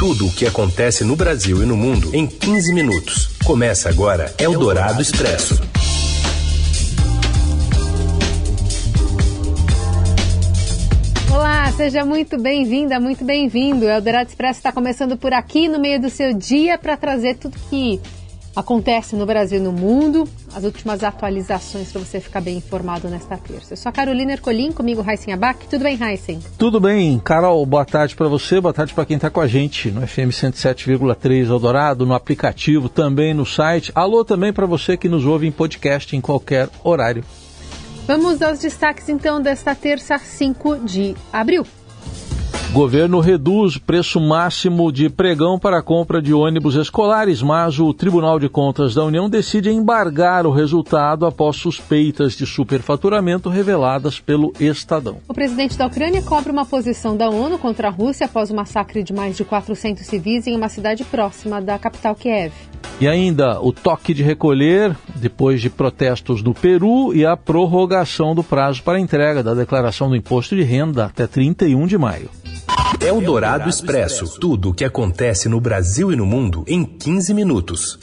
Tudo o que acontece no Brasil e no mundo em 15 minutos. Começa agora Eldorado Expresso. Olá, seja muito bem-vinda, muito bem-vindo. Eldorado Expresso está começando por aqui no meio do seu dia para trazer tudo que acontece no Brasil e no mundo, as últimas atualizações para você ficar bem informado nesta terça. Eu sou a Carolina Ercolim, comigo Heisen Abac. Tudo bem, Heisen? Tudo bem, Carol. Boa tarde para você, boa tarde para quem está com a gente no FM 107,3 Eldorado, no aplicativo, também no site. Alô também para você que nos ouve em podcast em qualquer horário. Vamos aos destaques então desta terça, 5 de abril. Governo reduz preço máximo de pregão para a compra de ônibus escolares, mas o Tribunal de Contas da União decide embargar o resultado após suspeitas de superfaturamento reveladas pelo Estadão. O presidente da Ucrânia cobra uma posição da ONU contra a Rússia após o massacre de mais de 400 civis em uma cidade próxima da capital Kiev. E ainda o toque de recolher depois de protestos no Peru e a prorrogação do prazo para entrega da declaração do imposto de renda até 31 de maio. Eldorado Expresso. Tudo o que acontece no Brasil e no mundo em 15 minutos.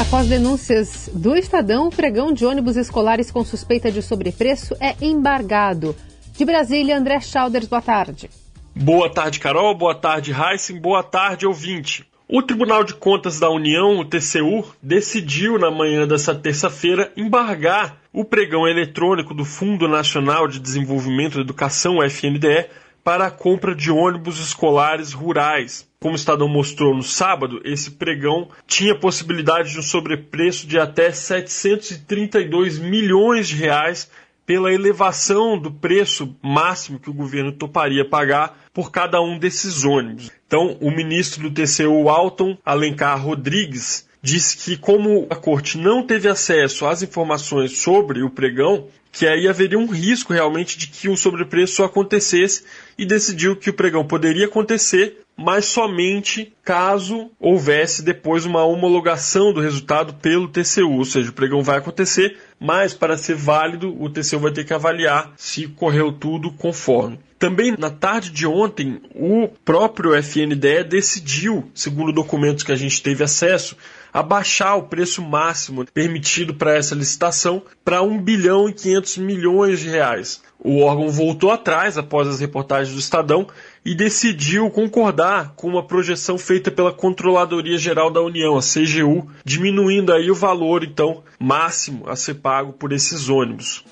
Após denúncias do Estadão, o pregão de ônibus escolares com suspeita de sobrepreço é embargado. De Brasília, André Schauders, boa tarde. Boa tarde, Carol. Boa tarde, Heisen. Boa tarde, ouvinte. O Tribunal de Contas da União, o TCU, decidiu na manhã dessa terça-feira embargar o pregão eletrônico do Fundo Nacional de Desenvolvimento da Educação, FNDE, para a compra de ônibus escolares rurais. Como o Estadão mostrou no sábado, esse pregão tinha possibilidade de um sobrepreço de até 732 milhões de reais pela elevação do preço máximo que o governo toparia pagar por cada um desses ônibus. Então, o ministro do TCU, Alton Alencar Rodrigues, disse que como a corte não teve acesso às informações sobre o pregão, que aí haveria um risco realmente de que o sobrepreço acontecesse e decidiu que o pregão poderia acontecer, mas somente caso houvesse depois uma homologação do resultado pelo TCU, ou seja, o pregão vai acontecer, mas para ser válido o TCU vai ter que avaliar se correu tudo conforme. Também na tarde de ontem, o próprio FNDE decidiu, segundo documentos que a gente teve acesso, abaixar o preço máximo permitido para essa licitação para 1 bilhão e 500 milhões de reais. O órgão voltou atrás após as reportagens do Estadão e decidiu concordar com uma projeção feita pela Controladoria Geral da União, a CGU, diminuindo aí o valor então máximo a ser pago por esses ônibus.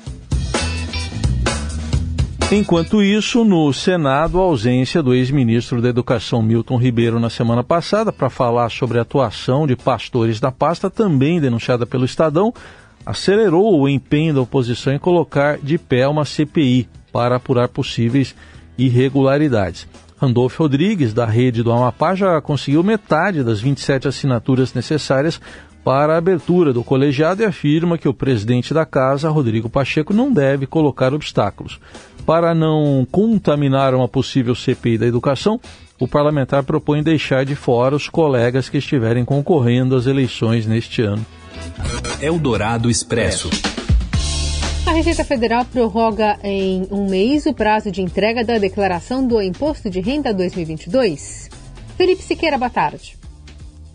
Enquanto isso, no Senado, a ausência do ex-ministro da Educação Milton Ribeiro na semana passada para falar sobre a atuação de pastores da pasta, também denunciada pelo Estadão, acelerou o empenho da oposição em colocar de pé uma CPI para apurar possíveis irregularidades. Randolfo Rodrigues, da rede do Amapá, já conseguiu metade das 27 assinaturas necessárias para a abertura do colegiado e afirma que o presidente da casa, Rodrigo Pacheco, não deve colocar obstáculos. Para não contaminar uma possível CPI da educação, o parlamentar propõe deixar de fora os colegas que estiverem concorrendo às eleições neste ano. Eldorado Expresso. A Receita Federal prorroga em um mês o prazo de entrega da declaração do Imposto de Renda 2022. Felipe Siqueira, boa tarde.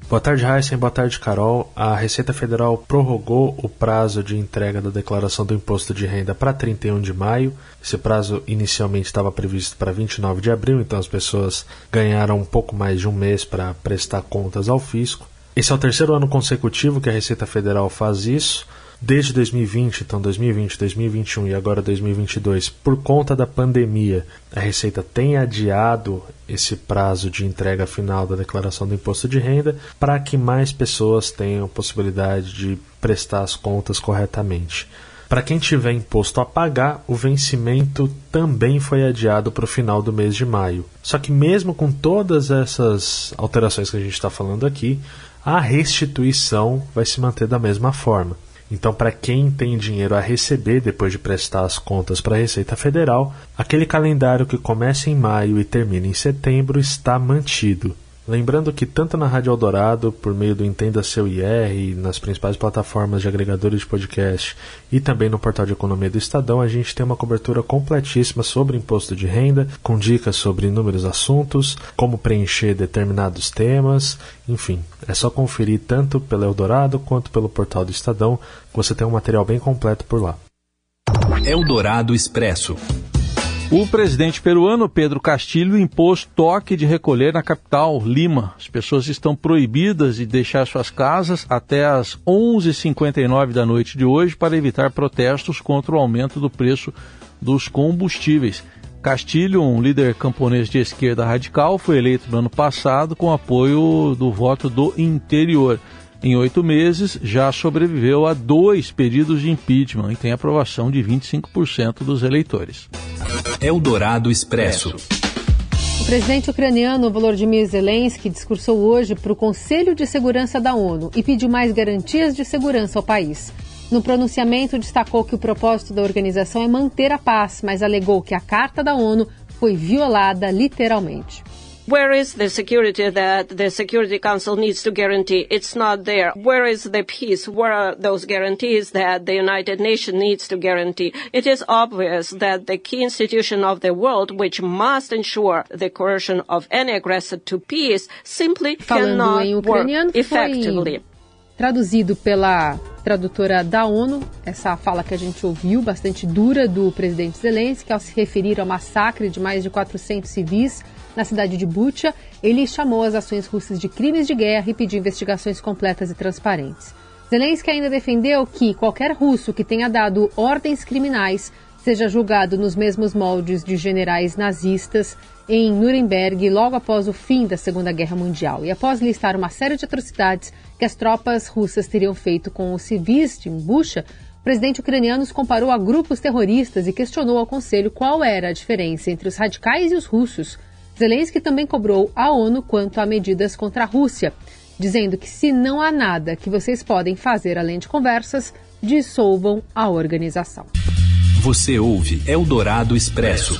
Boa tarde, Heisen. Boa tarde, Carol. A Receita Federal prorrogou o prazo de entrega da declaração do imposto de renda para 31 de maio. Esse prazo inicialmente estava previsto para 29 de abril, então as pessoas ganharam um pouco mais de um mês para prestar contas ao fisco. Esse é o terceiro ano consecutivo que a Receita Federal faz isso desde 2020, então 2020, 2021 e agora 2022, por conta da pandemia, a Receita tem adiado esse prazo de entrega final da declaração do imposto de renda para que mais pessoas tenham possibilidade de prestar as contas corretamente. Para quem tiver imposto a pagar, o vencimento também foi adiado para o final do mês de maio. Só que, mesmo com todas essas alterações que a gente está falando aqui, a restituição vai se manter da mesma forma. Então, para quem tem dinheiro a receber depois de prestar as contas para a Receita Federal, aquele calendário que começa em maio e termina em setembro está mantido. Lembrando que tanto na Rádio Eldorado, por meio do Entenda Seu IR, nas principais plataformas de agregadores de podcast e também no portal de economia do Estadão, a gente tem uma cobertura completíssima sobre imposto de renda, com dicas sobre inúmeros assuntos, como preencher determinados temas, enfim, é só conferir tanto pelo Eldorado quanto pelo portal do Estadão, que você tem um material bem completo por lá. Eldorado Expresso. O presidente peruano Pedro Castilho impôs toque de recolher na capital, Lima. As pessoas estão proibidas de deixar suas casas até as 11h59 da noite de hoje para evitar protestos contra o aumento do preço dos combustíveis. Castilho, um líder camponês de esquerda radical, foi eleito no ano passado com apoio do voto do interior. Em oito meses, já sobreviveu a dois pedidos de impeachment e tem aprovação de 25% dos eleitores. Eldorado Expresso. O presidente ucraniano Volodymyr Zelensky discursou hoje para o Conselho de Segurança da ONU e pediu mais garantias de segurança ao país. No pronunciamento, destacou que o propósito da organização é manter a paz, mas alegou que a Carta da ONU foi violada literalmente. Where is the security that the Security Council needs to guarantee? It's not there. Where is the peace? Where are those guarantees that the United Nations needs to guarantee? It is obvious that the key institution of the world, which must ensure the coercion of any aggressor to peace, simply cannot work effectively. traduzido pela tradutora da ONU, essa fala que a gente ouviu, bastante dura do presidente Zelensky, ao se referir ao massacre de mais de 400 civis na cidade de Bucha, ele chamou as ações russas de crimes de guerra e pediu investigações completas e transparentes. Zelensky ainda defendeu que qualquer russo que tenha dado ordens criminais seja julgado nos mesmos moldes de generais nazistas em Nuremberg logo após o fim da Segunda Guerra Mundial. E após listar uma série de atrocidades que as tropas russas teriam feito com os civis de Bucha, o presidente ucraniano os comparou a grupos terroristas e questionou ao Conselho qual era a diferença entre os radicais e os russos. Zelensky também cobrou a ONU quanto a medidas contra a Rússia, dizendo que se não há nada que vocês podem fazer além de conversas, dissolvam a organização. Você ouve Eldorado Expresso.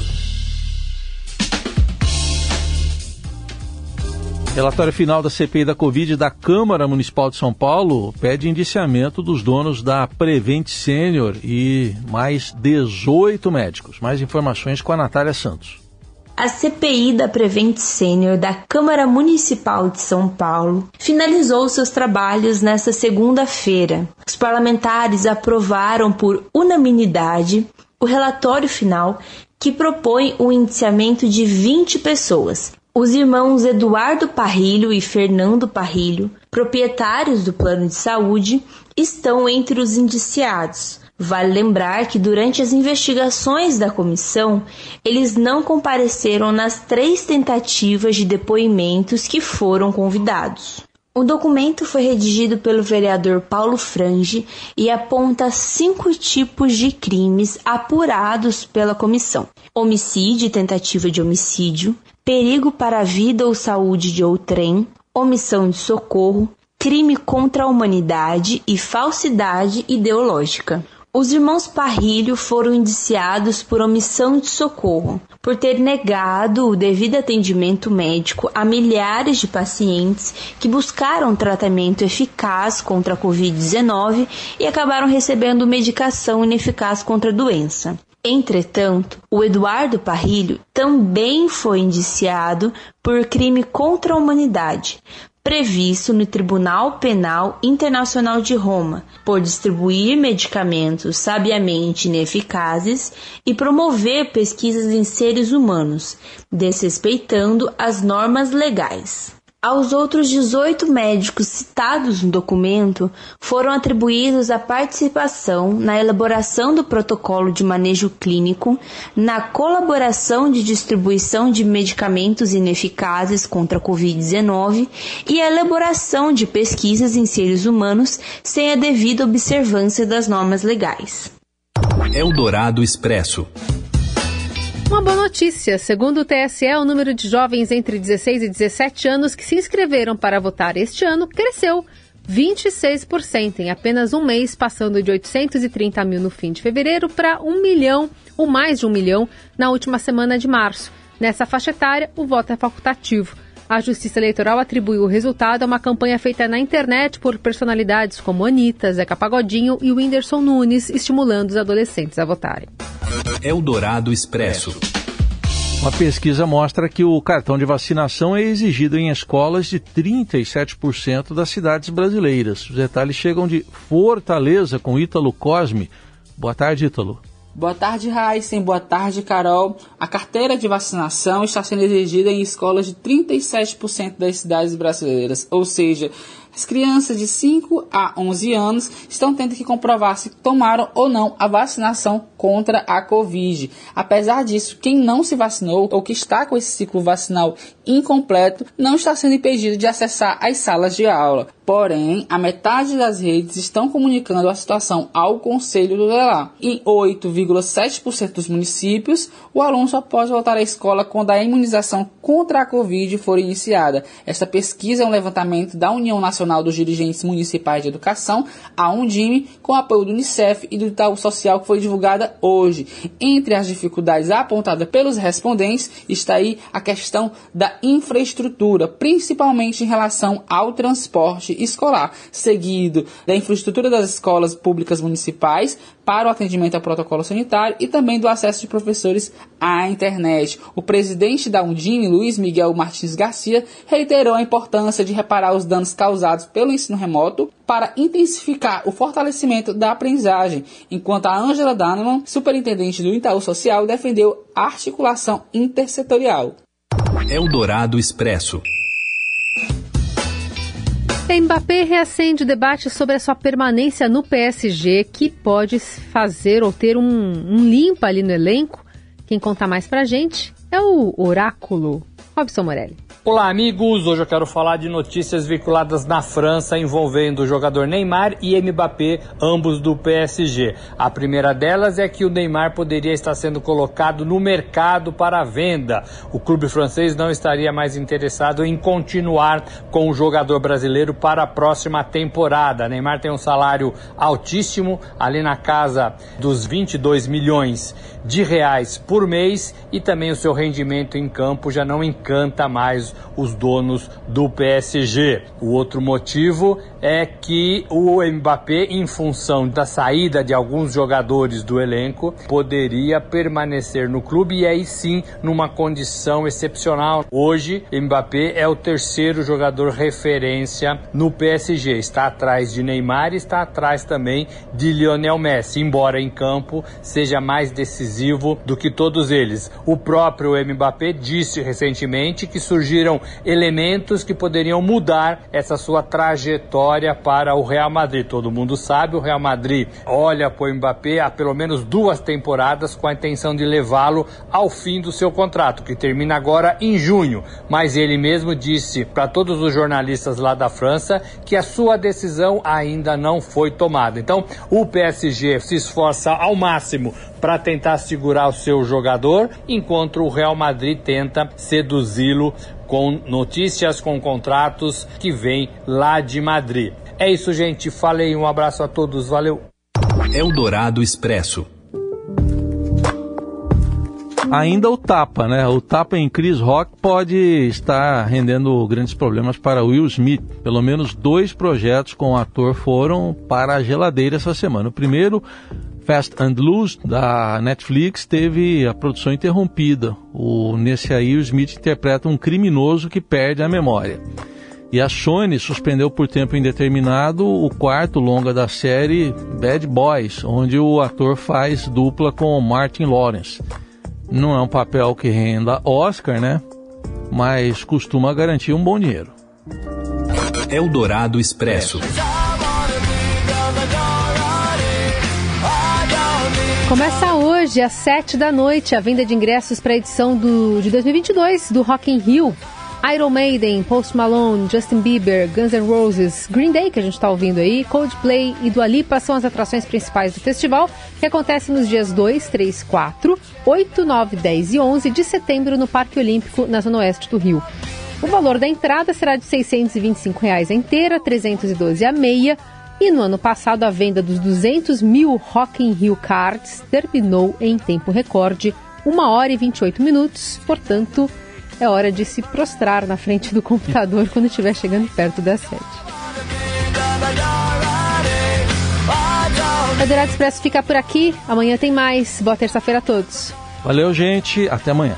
Relatório final da CPI da Covid da Câmara Municipal de São Paulo pede indiciamento dos donos da Prevent Senior e mais 18 médicos. Mais informações com a Natália Santos. A CPI da Prevent Senior da Câmara Municipal de São Paulo finalizou seus trabalhos nesta segunda-feira. Os parlamentares aprovaram por unanimidade o relatório final que propõe o indiciamento de 20 pessoas. Os irmãos Eduardo Parrilho e Fernando Parrilho, proprietários do plano de saúde, estão entre os indiciados. Vale lembrar que durante as investigações da comissão, eles não compareceram nas três tentativas de depoimentos que foram convidados. O documento foi redigido pelo vereador Paulo Frange e aponta cinco tipos de crimes apurados pela comissão: homicídio e tentativa de homicídio, perigo para a vida ou saúde de outrem, omissão de socorro, crime contra a humanidade e falsidade ideológica. Os irmãos Parrilho foram indiciados por omissão de socorro, por ter negado o devido atendimento médico a milhares de pacientes que buscaram tratamento eficaz contra a Covid-19 e acabaram recebendo medicação ineficaz contra a doença. Entretanto, o Eduardo Parrilho também foi indiciado por crime contra a humanidade, previsto no Tribunal Penal Internacional de Roma, por distribuir medicamentos sabiamente ineficazes e promover pesquisas em seres humanos, desrespeitando as normas legais. Aos outros 18 médicos citados no documento foram atribuídos a participação na elaboração do protocolo de manejo clínico, na colaboração de distribuição de medicamentos ineficazes contra a Covid-19 e a elaboração de pesquisas em seres humanos sem a devida observância das normas legais. Eldorado Expresso. Uma boa notícia. Segundo o TSE, o número de jovens entre 16 e 17 anos que se inscreveram para votar este ano cresceu 26% em apenas um mês, passando de 830 mil no fim de fevereiro para 1 milhão, ou mais de 1 milhão, na última semana de março. Nessa faixa etária, o voto é facultativo. A Justiça Eleitoral atribuiu o resultado a uma campanha feita na internet por personalidades como Anitta, Zeca Pagodinho e Whindersson Nunes, estimulando os adolescentes a votarem. Eldorado Expresso. Uma pesquisa mostra que o cartão de vacinação é exigido em escolas de 37% das cidades brasileiras. Os detalhes chegam de Fortaleza com Ítalo Cosme. Boa tarde, Ítalo. Boa tarde, Heisen. Boa tarde, Carol. A carteira de vacinação está sendo exigida em escolas de 37% das cidades brasileiras, ou seja, as crianças de 5 a 11 anos estão tendo que comprovar se tomaram ou não a vacinação contra a Covid. Apesar disso, quem não se vacinou ou que está com esse ciclo vacinal incompleto não está sendo impedido de acessar as salas de aula. Porém, a metade das redes estão comunicando a situação ao Conselho Tutelar. Em 8,7% dos municípios, o aluno só pode voltar à escola quando a imunização contra a Covid for iniciada. Esta pesquisa é um levantamento da União Nacional dos Dirigentes Municipais de Educação, a Undime, com apoio do Unicef e do Itaú Social, que foi divulgada hoje. Entre as dificuldades apontadas pelos respondentes está aí a questão da infraestrutura, principalmente em relação ao transporte escolar, seguido da infraestrutura das escolas públicas municipais para o atendimento ao protocolo sanitário e também do acesso de professores à internet. O presidente da Undime, Luiz Miguel Martins Garcia, reiterou a importância de reparar os danos causados pelo ensino remoto para intensificar o fortalecimento da aprendizagem, enquanto a Angela Daneman, superintendente do Itaú Social, defendeu a articulação intersetorial. Eldorado Expresso. Mbappé reacende o debate sobre a sua permanência no PSG, que pode fazer ou ter um, um limpa ali no elenco. Quem conta mais pra gente é o Oráculo Robson Morelli. Olá, amigos! Hoje eu quero falar de notícias veiculadas na França envolvendo o jogador Neymar e Mbappé, ambos do PSG. A primeira delas é que o Neymar poderia estar sendo colocado no mercado para venda. O clube francês não estaria mais interessado em continuar com o jogador brasileiro para a próxima temporada. Neymar tem um salário altíssimo, ali na casa dos 22 milhões de reais por mês e também o seu rendimento em campo já não encanta mais os donos do PSG. O outro motivo é que o Mbappé, em função da saída de alguns jogadores do elenco, poderia permanecer no clube e aí sim numa condição excepcional. Hoje, Mbappé é o terceiro jogador referência no PSG. Está atrás de Neymar e está atrás também de Lionel Messi, embora em campo seja mais decisivo do que todos eles. O próprio Mbappé disse recentemente que surgiram elementos que poderiam mudar essa sua trajetória para o Real Madrid. Todo mundo sabe, o Real Madrid olha para o Mbappé há pelo menos duas temporadas com a intenção de levá-lo ao fim do seu contrato, que termina agora em junho. Mas ele mesmo disse para todos os jornalistas lá da França que a sua decisão ainda não foi tomada. Então, o PSG se esforça ao máximo para tentar segurar o seu jogador, enquanto o Real Madrid tenta seduzi-lo com notícias, com contratos que vêm lá de Madrid. É isso, gente. Falei, um abraço a todos, valeu. Eldorado Expresso. Ainda o tapa, né? O tapa em Chris Rock pode estar rendendo grandes problemas para Will Smith. Pelo menos dois projetos com o ator foram para a geladeira essa semana. O primeiro Fast and Loose da Netflix teve a produção interrompida. O, nesse aí, o Smith interpreta um criminoso que perde a memória. E a Sony suspendeu por tempo indeterminado o quarto longa da série Bad Boys, onde o ator faz dupla com Martin Lawrence. Não é um papel que renda Oscar, né? Mas costuma garantir um bom dinheiro. Eldorado Expresso. Começa hoje, às 7 da noite, a venda de ingressos para a edição do, de 2022 do Rock in Rio. Iron Maiden, Post Malone, Justin Bieber, Guns N' Roses, Green Day, que a gente está ouvindo aí, Coldplay e Dua Lipa são as atrações principais do festival, que acontece nos dias 2, 3, 4, 8, 9, 10 e 11 de setembro no Parque Olímpico, na Zona Oeste do Rio. O valor da entrada será de 625 reais a inteira, 312 a meia, e no ano passado, a venda dos 200 mil Rock in Rio Cards terminou em tempo recorde, 1 hora e 28 minutos. Portanto, é hora de se prostrar na frente do computador quando estiver chegando perto das sete. O Eldorado Expresso fica por aqui. Amanhã tem mais. Boa terça-feira a todos. Valeu, gente. Até amanhã.